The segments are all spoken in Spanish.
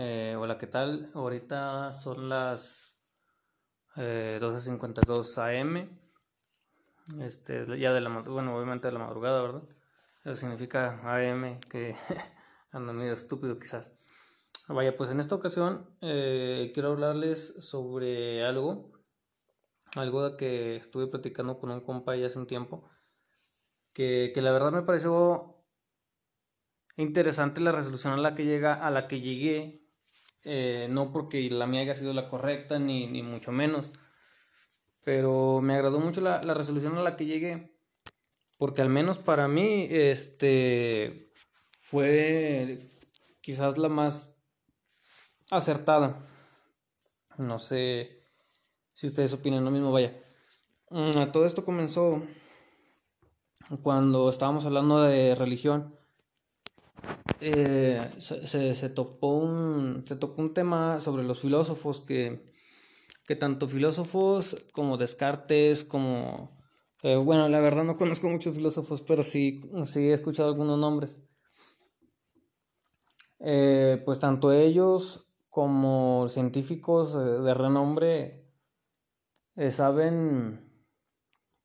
Eh, hola, ¿qué tal? Ahorita son las eh, 12.52 am. Este, ya de la bueno, obviamente de la madrugada, ¿verdad? Eso significa am que ando medio estúpido quizás. Vaya, pues en esta ocasión eh, quiero hablarles sobre algo, algo de que estuve platicando con un compa ya hace un tiempo, que, que la verdad me pareció interesante la resolución a la que llega, a la que llegué, eh, no porque la mía haya sido la correcta, ni, ni mucho menos, pero me agradó mucho la, la, resolución a la que llegué, porque al menos para mí, este, fue quizás la más acertada. No sé si ustedes opinan lo mismo, vaya. Mm, todo esto comenzó cuando estábamos hablando de religión eh, se, se, topó un, se tocó un tema sobre los filósofos que, que tanto filósofos como Descartes, como... Eh, bueno, la verdad no conozco muchos filósofos, pero sí, sí he escuchado algunos nombres. Eh, pues tanto ellos como científicos de renombre saben,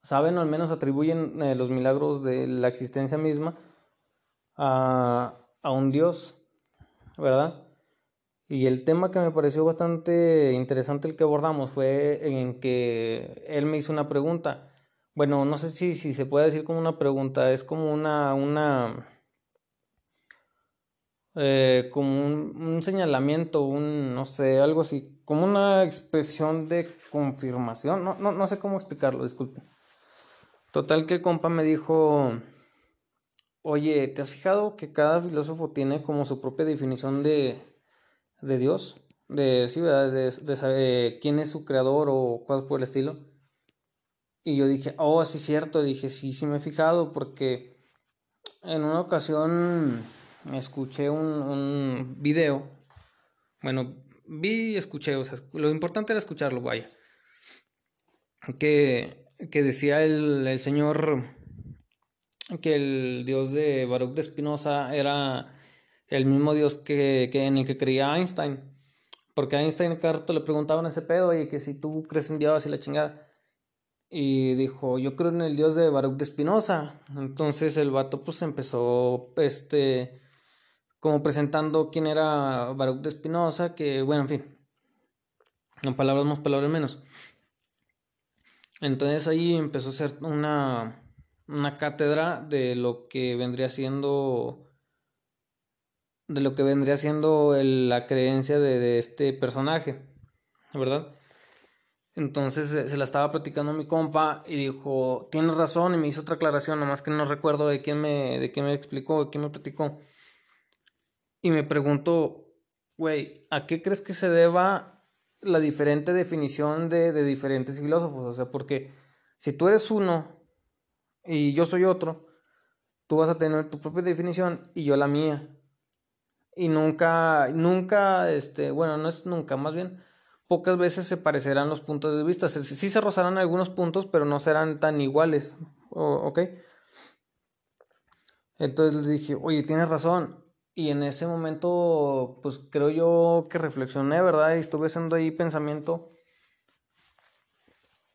saben o al menos atribuyen los milagros de la existencia misma a, a un Dios, ¿verdad? Y el tema que me pareció bastante interesante el que abordamos fue en que él me hizo una pregunta. Bueno, no sé si, si se puede decir como una pregunta, es como una, una, eh, como un, un, señalamiento, un, no sé, algo así, como una expresión de confirmación, no, no, no sé cómo explicarlo, disculpe. Total que el compa me dijo, Oye, ¿te has fijado que cada filósofo tiene como su propia definición de, de Dios? De, sí, ¿verdad? De, de saber quién es su creador o cosas por el estilo. Y yo dije, oh, sí, cierto. Dije, sí, sí me he fijado porque en una ocasión escuché un, un video. Bueno, vi y escuché, o sea, lo importante era escucharlo, vaya. Que, que decía el, el señor que el dios de Baruch de Spinoza era el mismo dios que, que, en el que creía Einstein. Porque a Einstein cada le preguntaban ese pedo, y que si tú crees en Dios y la chingada. Y dijo, yo creo en el dios de Baruch de Spinoza. Entonces el vato pues empezó, este, como presentando quién era Baruch de Spinoza, que bueno, en fin. En palabras más, palabras menos. Entonces ahí empezó a ser una una cátedra de lo que vendría siendo de lo que vendría siendo la creencia de, este personaje, ¿verdad? Entonces se la estaba platicando mi compa y dijo, tienes razón y me hizo otra aclaración, nomás que no recuerdo de quién me, de quién me explicó, de quién me platicó. Y me preguntó, güey, ¿a qué crees que se deba la diferente definición de, de diferentes filósofos? O sea, porque si tú eres uno y yo soy otro, tú vas a tener tu propia definición y yo la mía. Y nunca, nunca, este, bueno, no es nunca, más bien, pocas veces se parecerán los puntos de vista. Sí se rozarán algunos puntos, pero no serán tan iguales. ¿Ok? Entonces le dije, oye, tienes razón. Y en ese momento, pues creo yo que reflexioné, ¿verdad? Y estuve haciendo ahí pensamiento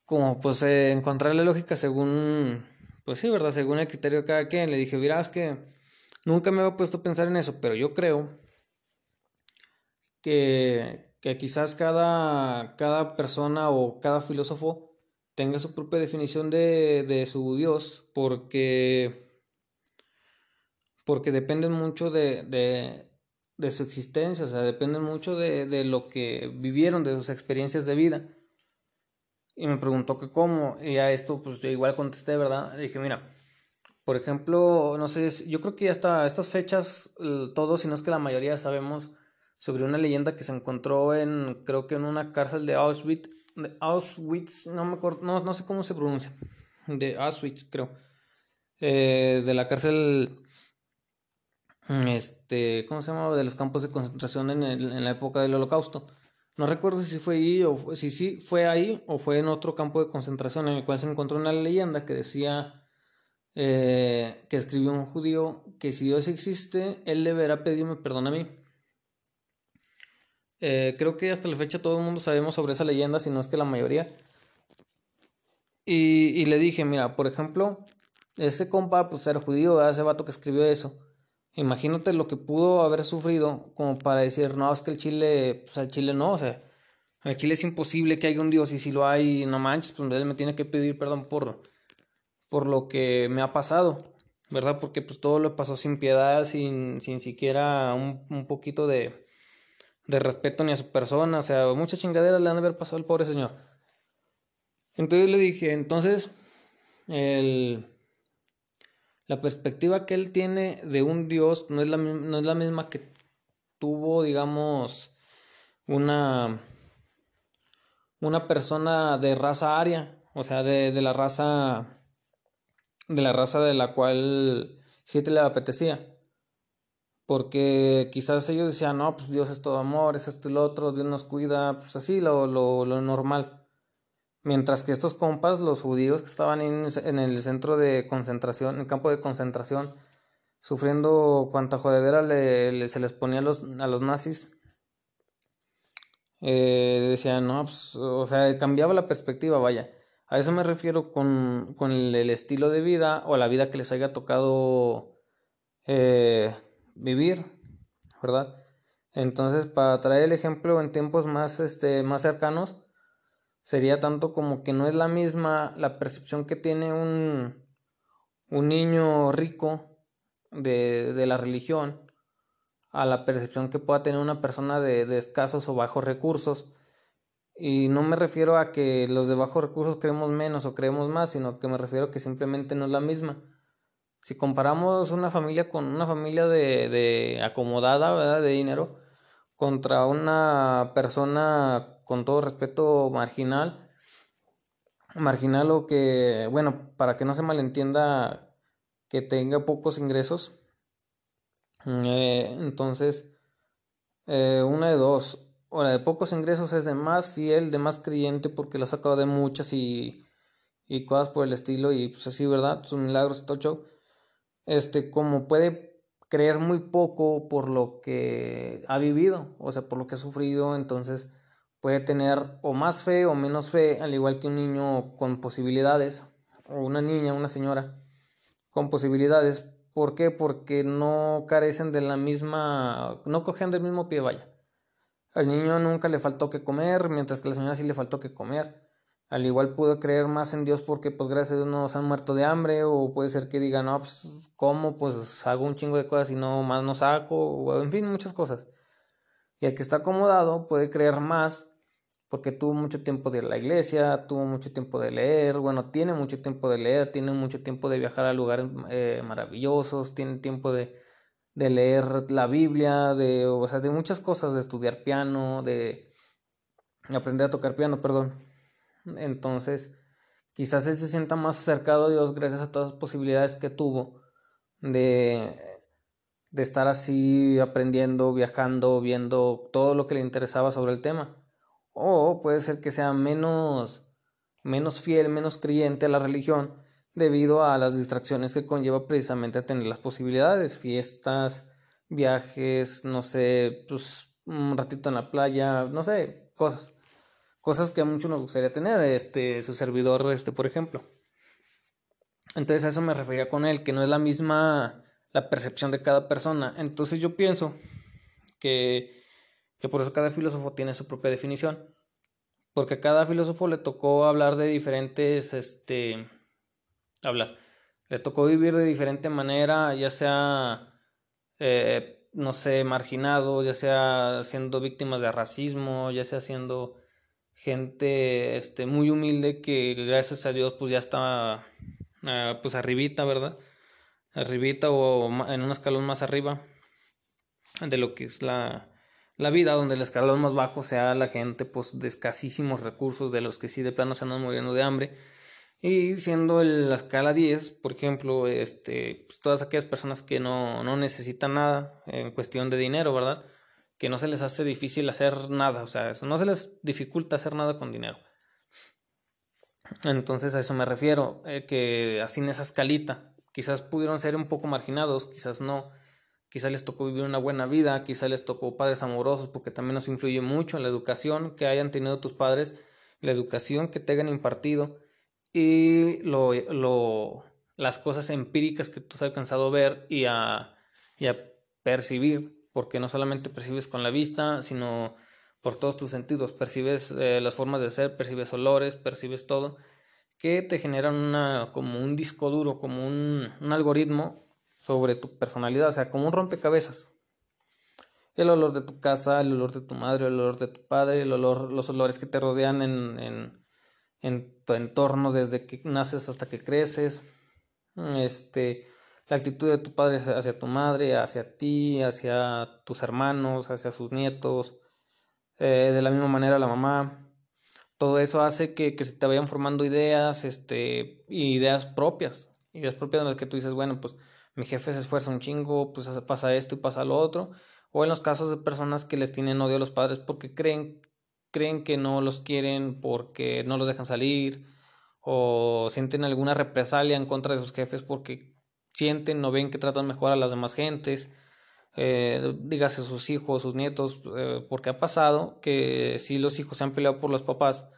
como pues eh, encontrarle lógica según pues sí, ¿verdad? Según el criterio de cada quien, le dije, verás que nunca me había puesto a pensar en eso, pero yo creo que, que quizás cada, cada persona o cada filósofo tenga su propia definición de, de su Dios, porque, porque dependen mucho de, de, de su existencia, o sea, dependen mucho de, de lo que vivieron, de sus experiencias de vida y me preguntó que cómo, y a esto pues yo igual contesté, ¿verdad? Le dije, mira, por ejemplo, no sé, yo creo que hasta estas fechas, todos, si no es que la mayoría sabemos sobre una leyenda que se encontró en, creo que en una cárcel de Auschwitz, de Auschwitz, no me acuerdo, no, no sé cómo se pronuncia, de Auschwitz, creo, eh, de la cárcel, este, ¿cómo se llama? De los campos de concentración en, en la época del holocausto. No recuerdo si fue ahí o si sí fue ahí o fue en otro campo de concentración en el cual se encontró una leyenda que decía eh, que escribió un judío que si Dios existe, él deberá pedirme perdón a mí. Eh, creo que hasta la fecha todo el mundo sabemos sobre esa leyenda, si no es que la mayoría. Y, y le dije, mira, por ejemplo, ese compa, pues era judío, ese vato que escribió eso. Imagínate lo que pudo haber sufrido como para decir, no, es que el Chile, pues al Chile no, o sea, al Chile es imposible que haya un Dios y si lo hay, no manches, pues él me tiene que pedir perdón por, por lo que me ha pasado, ¿verdad? Porque pues todo lo pasó sin piedad, sin, sin siquiera un, un poquito de, de respeto ni a su persona, o sea, muchas chingaderas le han de haber pasado al pobre señor. Entonces le dije, entonces, el, la perspectiva que él tiene de un Dios no es la, no es la misma que tuvo, digamos, una, una persona de raza aria, o sea, de, de la raza, de la raza de la cual Hitler le apetecía. Porque quizás ellos decían, no, pues Dios es todo amor, es esto y lo otro, Dios nos cuida, pues así, lo, lo, lo normal. Mientras que estos compas, los judíos que estaban en, el centro de concentración, en el campo de concentración, sufriendo cuanta jodedera le, se les ponía a los, a los nazis, eh, decían, no, pues, o sea, cambiaba la perspectiva, vaya. A eso me refiero con, con el, el, estilo de vida o la vida que les haya tocado eh, vivir, ¿verdad? Entonces, para traer el ejemplo en tiempos más, este, más cercanos, sería tanto como que no es la misma la percepción que tiene un, un niño rico de, de la religión a la percepción que pueda tener una persona de, escasos o bajos recursos. Y no me refiero a que los de bajos recursos creemos menos o creemos más, sino que me refiero a que simplemente no es la misma. Si comparamos una familia con una familia de, de acomodada, ¿verdad? De dinero, contra una persona, con todo respeto, marginal, marginal o que, bueno, para que no se malentienda, que tenga pocos ingresos, eh, entonces, eh, una de dos, o la de pocos ingresos es de más fiel, de más creyente, porque lo ha sacado de muchas y, y cosas por el estilo, y pues así, ¿verdad? Sus milagros, todo este, como puede creer muy poco por lo que ha vivido, o sea, por lo que ha sufrido, entonces puede tener o más fe o menos fe, al igual que un niño con posibilidades, o una niña, una señora con posibilidades. ¿Por qué? Porque no carecen de la misma, no cogen del mismo pie, vaya. Al niño nunca le faltó que comer, mientras que a la señora sí le faltó que comer al igual puedo creer más en Dios porque pues gracias a Dios no se han muerto de hambre o puede ser que digan, no, pues cómo, pues hago un chingo de cosas y no más no saco, o en fin, muchas cosas. Y el que está acomodado puede creer más porque tuvo mucho tiempo de ir a la iglesia, tuvo mucho tiempo de leer, bueno, tiene mucho tiempo de leer, tiene mucho tiempo de viajar a lugares eh, maravillosos, tiene tiempo de, de leer la Biblia, de, o sea, de muchas cosas, de estudiar piano, de aprender a tocar piano, perdón. Entonces, quizás él se sienta más acercado a Dios gracias a todas las posibilidades que tuvo de, de estar así aprendiendo, viajando, viendo todo lo que le interesaba sobre el tema. O puede ser que sea menos, menos fiel, menos creyente a la religión debido a las distracciones que conlleva precisamente tener las posibilidades, fiestas, viajes, no sé, pues un ratito en la playa, no sé, cosas cosas que a muchos nos gustaría tener, este, su servidor, este, por ejemplo. Entonces a eso me refería con él, que no es la misma la percepción de cada persona. Entonces yo pienso que, que por eso cada filósofo tiene su propia definición. Porque a cada filósofo le tocó hablar de diferentes, este, hablar, le tocó vivir de diferente manera, ya sea, eh, no sé, marginado, ya sea siendo víctimas de racismo, ya sea siendo gente este, muy humilde que gracias a Dios pues ya está uh, pues arribita, ¿verdad? Arribita o en un escalón más arriba de lo que es la, la vida, donde el escalón más bajo sea la gente pues de escasísimos recursos, de los que sí de plano se andan muriendo de hambre. Y siendo la escala 10, por ejemplo, este, pues todas aquellas personas que no, no necesitan nada en cuestión de dinero, ¿verdad? que no se les hace difícil hacer nada, o sea, no se les dificulta hacer nada con dinero. Entonces a eso me refiero, eh, que así en esa escalita, quizás pudieron ser un poco marginados, quizás no, quizá les tocó vivir una buena vida, quizá les tocó padres amorosos, porque también nos influye mucho en la educación que hayan tenido tus padres, la educación que te hayan impartido y lo, lo, las cosas empíricas que tú has alcanzado a ver y a, y a percibir, porque no solamente percibes con la vista, sino por todos tus sentidos, percibes eh, las formas de ser, percibes olores, percibes todo, que te generan una, como un disco duro, como un, un algoritmo sobre tu personalidad, o sea, como un rompecabezas. El olor de tu casa, el olor de tu madre, el olor de tu padre, el olor, los olores que te rodean en, en, en tu entorno desde que naces hasta que creces. Este, la actitud de tu padre hacia tu madre, hacia ti, hacia tus hermanos, hacia sus nietos, eh, de la misma manera la mamá. Todo eso hace que, que se te vayan formando ideas, este, ideas propias, ideas propias en las que tú dices, bueno, pues mi jefe se esfuerza un chingo, pues pasa esto y pasa lo otro. O en los casos de personas que les tienen odio a los padres porque creen, creen que no los quieren, porque no los dejan salir, o sienten alguna represalia en contra de sus jefes porque sienten o ven que tratan mejor a las demás gentes. Eh, dígase sus hijos, sus nietos, eh, porque ha pasado que si los hijos se han peleado por los papás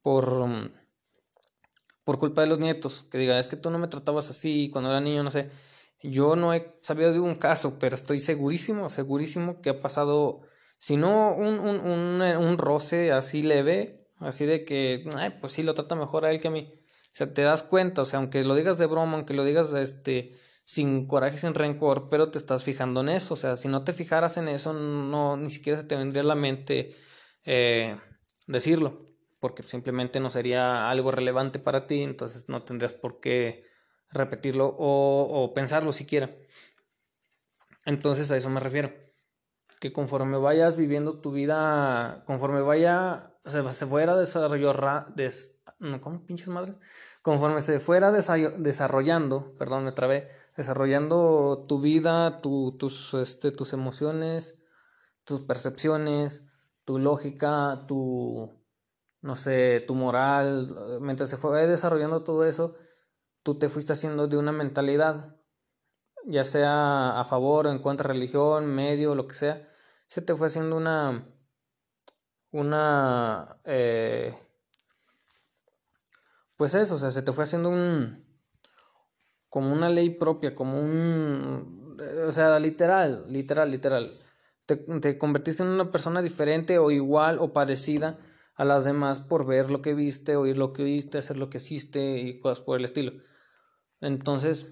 por, por culpa de los nietos, que digan, es que tú no me tratabas así cuando era niño, no sé. Yo no he sabido de un caso, pero estoy segurísimo, segurísimo que ha pasado, si no un, un, un, un roce así leve, así de que, ay, pues sí, lo trata mejor a él que a mí. O sea, te das cuenta, o sea, aunque lo digas de broma, aunque lo digas este, sin coraje, sin rencor, pero te estás fijando en eso. O sea, si no te fijaras en eso, no, ni siquiera se te vendría a la mente eh, decirlo, porque simplemente no sería algo relevante para ti, entonces no tendrías por qué repetirlo o, o pensarlo siquiera. Entonces a eso me refiero. Que conforme vayas viviendo tu vida, conforme vaya, se, se fuera desarrollar, des, no, ¿cómo pinches madres? Conforme se fuera desarrollando, perdón, me trabé, desarrollando tu vida, tu, tus, este, tus emociones, tus percepciones, tu lógica, tu, no sé, tu moral, mientras se fue desarrollando todo eso, tú te fuiste haciendo de una mentalidad, ya sea a favor o en contra de religión, medio, lo que sea, se te fue haciendo una, una, eh, pues eso, o sea, se te fue haciendo un, como una ley propia, como un, o sea, literal, literal, literal. Te, te convertiste en una persona diferente o igual o parecida a las demás por ver lo que viste, oír lo que oíste, hacer lo que hiciste y cosas por el estilo. Entonces,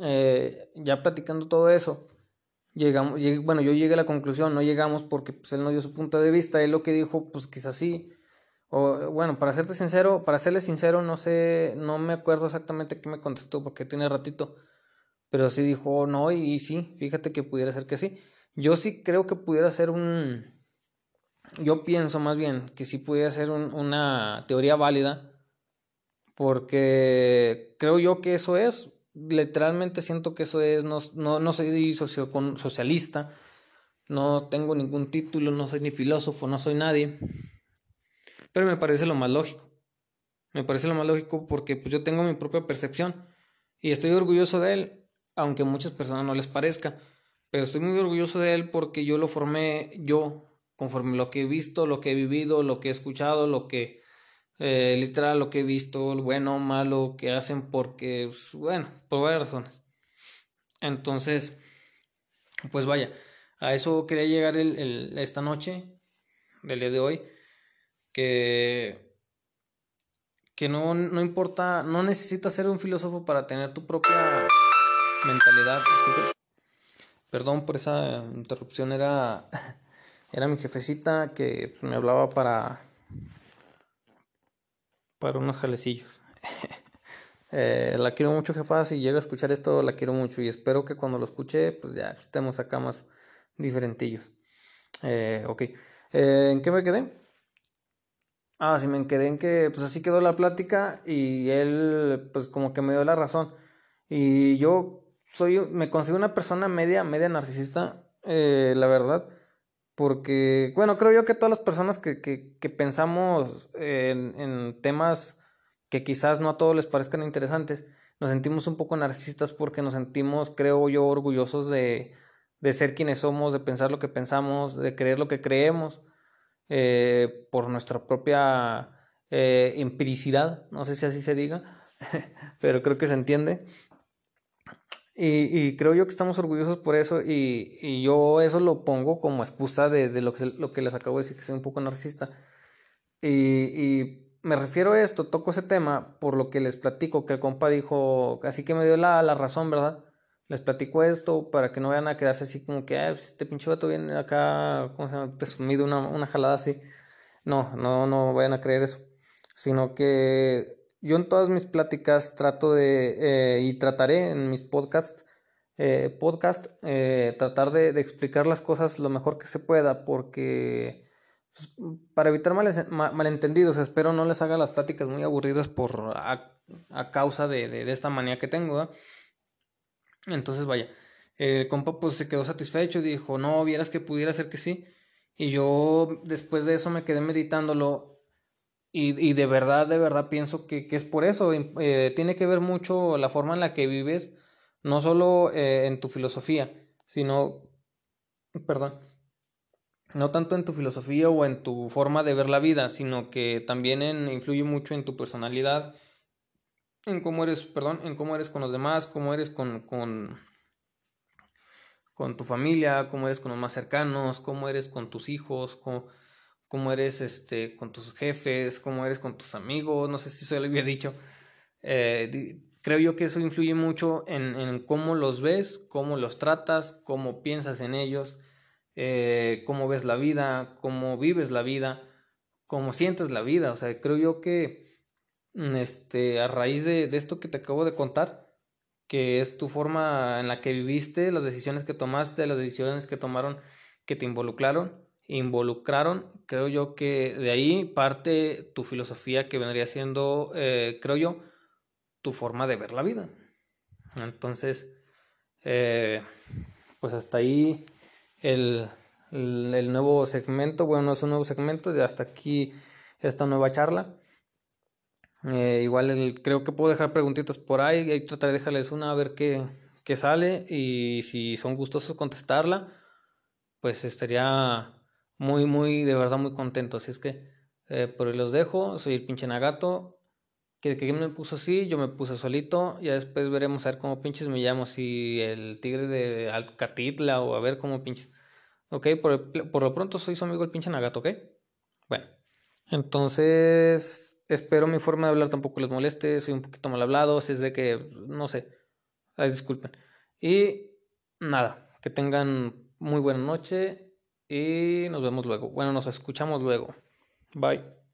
eh, ya platicando todo eso, llegamos, bueno, yo llegué a la conclusión, no llegamos porque pues, él no dio su punto de vista, él lo que dijo, pues quizás sí, o bueno, para serte sincero, para serle sincero, no sé, no me acuerdo exactamente qué me contestó porque tiene ratito, pero sí dijo no y, y sí, fíjate que pudiera ser que sí. Yo sí creo que pudiera ser un, yo pienso más bien que sí pudiera ser un, una teoría válida porque creo yo que eso es, literalmente siento que eso es, no, no, no soy socio, socialista, no tengo ningún título, no soy ni filósofo, no soy nadie, pero me parece lo más lógico. Me parece lo más lógico porque pues yo tengo mi propia percepción y estoy orgulloso de él, aunque a muchas personas no les parezca, pero estoy muy orgulloso de él porque yo lo formé yo, conforme lo que he visto, lo que he vivido, lo que he escuchado, lo que eh, literal lo que he visto, bueno o malo que hacen porque, pues, bueno, por varias razones. Entonces, pues vaya, a eso quería llegar el, el, esta noche, del día de hoy, que, que no, no importa, no necesitas ser un filósofo para tener tu propia mentalidad. Perdón por esa interrupción, era, era mi jefecita que pues, me hablaba para para unos jalecillos. eh, la quiero mucho, jefa. Si llega a escuchar esto, la quiero mucho. Y espero que cuando lo escuche, pues ya estemos acá más diferentillos. Eh, ok. Eh, ¿En qué me quedé? Ah, sí, me quedé en que, pues así quedó la plática y él, pues como que me dio la razón. Y yo soy, me considero una persona media, media narcisista, eh, la verdad. Porque, bueno, creo yo que todas las personas que, que, que pensamos en, en, temas que quizás no a todos les parezcan interesantes, nos sentimos un poco narcisistas porque nos sentimos, creo yo, orgullosos de, de ser quienes somos, de pensar lo que pensamos, de creer lo que creemos, eh, por nuestra propia eh, empiricidad, no sé si así se diga, pero creo que se entiende. Y, creo yo que estamos orgullosos por eso y, yo eso lo pongo como excusa de, lo, que, lo que les acabo de decir, que soy un poco narcisista. Y, me refiero a esto, toco ese tema por lo que les platico, que el compa dijo, así que me dio la, razón, ¿verdad? Les platico esto para que no vayan a quedarse así como que, pues, este pinche vato viene acá, ¿cómo se llama? Una, una jalada así. No, no, no vayan a creer eso. Sino que yo en todas mis pláticas trato de, eh, y trataré en mis podcasts, eh, podcast, eh, tratar de, explicar las cosas lo mejor que se pueda, porque pues, para evitar malentendidos, espero no les haga las pláticas muy aburridas por a, causa de, de, esta manía que tengo. Entonces, vaya, el compa pues se quedó satisfecho y dijo, no, vieras que pudiera ser que sí. Y yo después de eso me quedé meditándolo y, y de verdad, de verdad pienso que, que es por eso. Eh, tiene que ver mucho la forma en la que vives, no solo eh, en tu filosofía, sino, perdón, no tanto en tu filosofía o en tu forma de ver la vida, sino que también influye mucho en tu personalidad, en cómo eres, perdón, en cómo eres con los demás, cómo eres con, con, con tu familia, cómo eres con los más cercanos, cómo eres con tus hijos, cómo, cómo eres este, con tus jefes, cómo eres con tus amigos, no sé si eso lo había dicho. Eh, creo yo que eso influye mucho en, en, cómo los ves, cómo los tratas, cómo piensas en ellos, eh, cómo ves la vida, cómo vives la vida, cómo sientes la vida. O sea, creo yo que Mm, este, a raíz de, de esto que te acabo de contar, que es tu forma en la que viviste, las decisiones que tomaste, las decisiones que tomaron, que te involucraron, involucraron, creo yo que de ahí parte tu filosofía que vendría siendo, eh, creo yo, tu forma de ver la vida. Entonces, eh, pues hasta ahí el, el, el, nuevo segmento, bueno, no es un nuevo segmento, de hasta aquí esta nueva charla. Eh, igual creo que puedo dejar preguntitas por ahí, y tratar de dejarles una a ver qué, qué sale y si son gustosos contestarla, pues estaría muy, muy, de verdad muy contento. Así es que eh, por ahí los dejo, soy el pinche Nagato. Que, que me puso así, yo me puse solito, ya después veremos a ver cómo pinches me llamo, si el tigre de Alcatitla o a ver cómo pinches. Ok, por, por lo pronto soy su amigo el pinche Nagato, ok. Bueno, entonces espero mi forma de hablar tampoco les moleste, soy un poquito mal hablado, si es de que, no sé, ay, disculpen. Y nada, que tengan muy buena noche y nos vemos luego. Bueno, nos escuchamos luego. Bye.